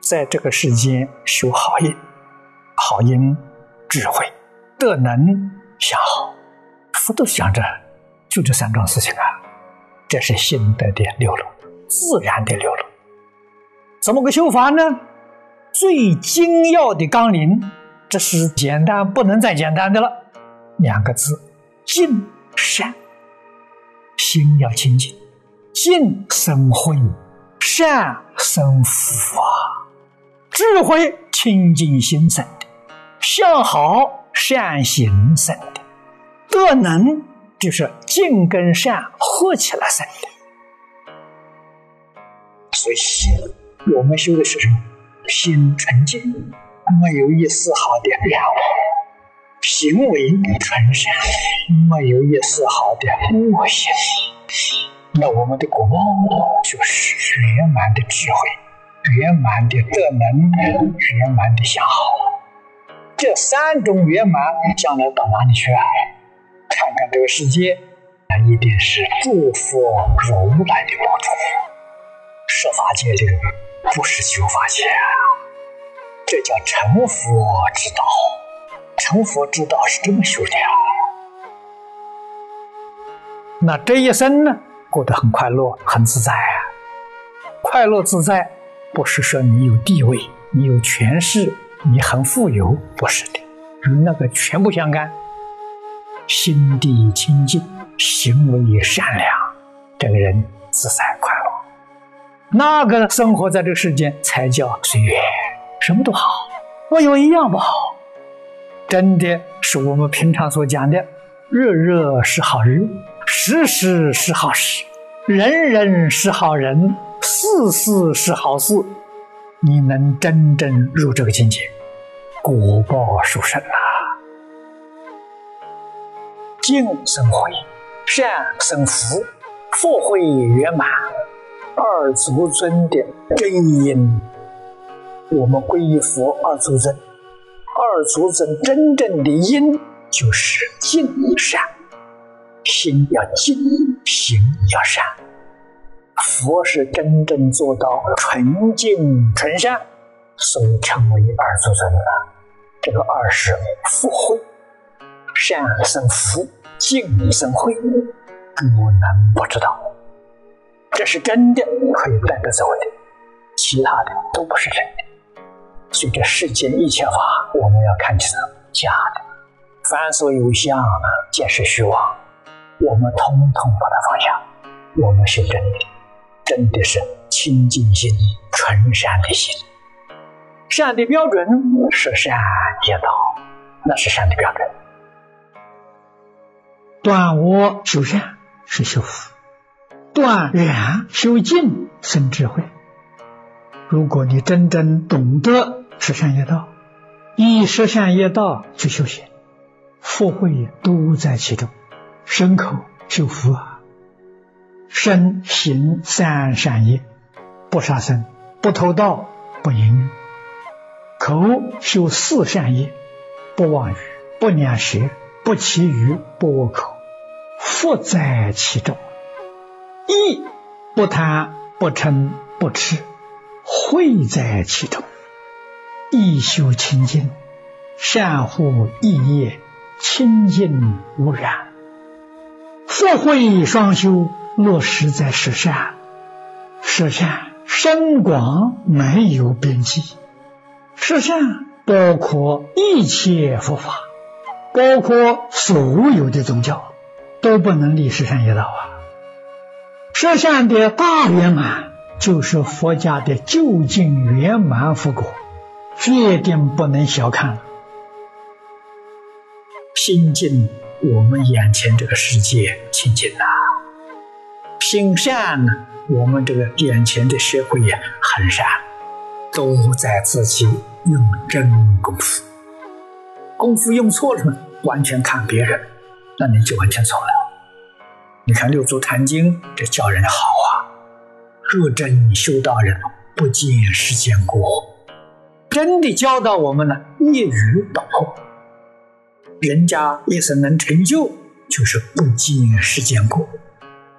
在这个世间修好因，好因智慧，德能相好，佛都想着就这三桩事情啊，这是心得的流露，自然的流露。怎么个修法呢？最精要的纲领，这是简单不能再简单的了。两个字：净善。心要清净，净生慧，善生福啊！智慧清净心生的，向好善行生的，德能就是净跟善合起来生的。所以，我们修的是什么？心纯净，没有一丝毫的染污；行为纯善，没有一丝毫的恶行。那我们的果报就是圆满的智慧，圆满的德能，圆满的相好。这三种圆满，将来到哪里去啊？看看这个世界，那一定是诸佛如来的帮助。设法界里不是修法界啊，这叫成佛之道。成佛之道是这么修的啊。那这一生呢？过得很快乐，很自在啊！快乐自在，不是说你有地位，你有权势，你很富有，不是的，与那个全不相干。心地清净，行为善良，这个人自在快乐，那个生活在这个世间才叫随缘，什么都好，没有一样不好。真的是我们平常所讲的，日日是好日。时时是好事，人人是好人，事事是好事。你能真正入这个境界，果报殊胜啊！净生慧，善生福，福慧圆满，二祖尊的真因。我们皈依佛二祖尊，二祖尊真正的因就是净善。心要静，行要善。佛是真正做到纯净纯善，所以称为二祖尊的。这个二是福慧，善生福，净生慧，不能不知道。这是真的，可以带得走的，其他的都不是真的。所以这世间一切法，我们要看成假的。凡所有相，皆是虚妄。我们通通把它放下，我们修真的，真的是清净心、纯善的心。善的标准是善业道，那是善的标准。断我修善是修福，断染修净生智慧。如果你真正懂得十善业道，以十善业道去修行，福慧都在其中。身口修福啊，身行三善业，不杀生，不偷盗，不淫欲；口修四善业，不妄语，不两舌，不绮语，不恶口，福在其中；意不贪，不嗔，不痴，慧在其中。意修清净，善护意业，清净无染。福慧双修，落实在实善，实善深广没有边际，实善包括一切佛法，包括所有的宗教，都不能离实善一道啊！实善的大圆满，就是佛家的究竟圆满佛果，决定不能小看了，心境。我们眼前这个世界清净呐，心善呢，我们这个眼前的社会也很善，都在自己用真功夫。功夫用错了，完全看别人，那你就完全错了。你看《六祖坛经》，这教人好啊，若真修道人，不见世间过，真的教导我们呢，一语道破。人家一生能成就，就是不见世间过，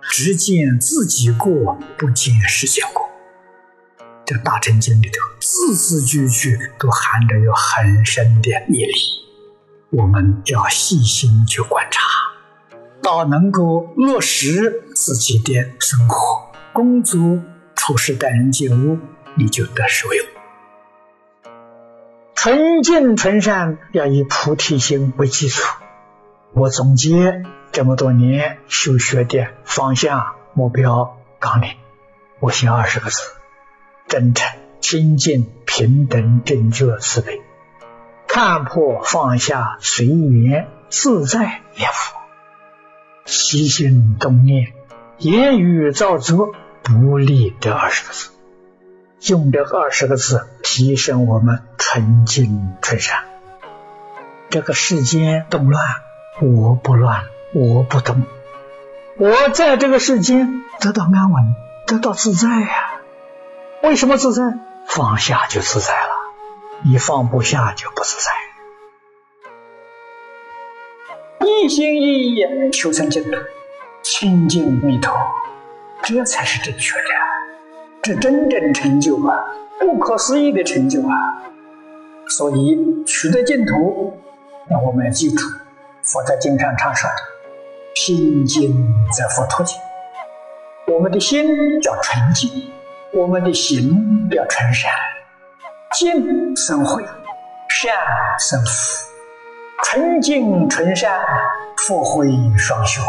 只见自己过，不见世间过。这大乘经里头字字句句都含着有很深的义理，我们要细心去观察，到能够落实自己的生活、工作、处事待人接物，你就得受用。纯净纯善要以菩提心为基础。我总结这么多年修学的方向、目标、纲领，我写二十个字：真诚、清净、平等、正觉、慈悲，看破、放下、随缘、自在、念佛，起心动念、言语造作，不利这二十个字。用这二十个字提升我们纯净纯善。这个世间动乱。我不乱，我不懂，我在这个世间得到安稳，得到自在呀。为什么自在？放下就自在了，你放不下就不自在。一心一意求生净土，清净弥陀，这才是正确的，这真正成就啊，不可思议的成就啊！所以取得净土，那我们要记住。佛在经上常说的“心静则佛脱净”，我们的心叫纯净，我们的行叫纯善，净生慧，善生福，纯净纯善，福慧双修，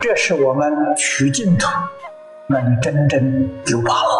这是我们取净土，能真正有把握。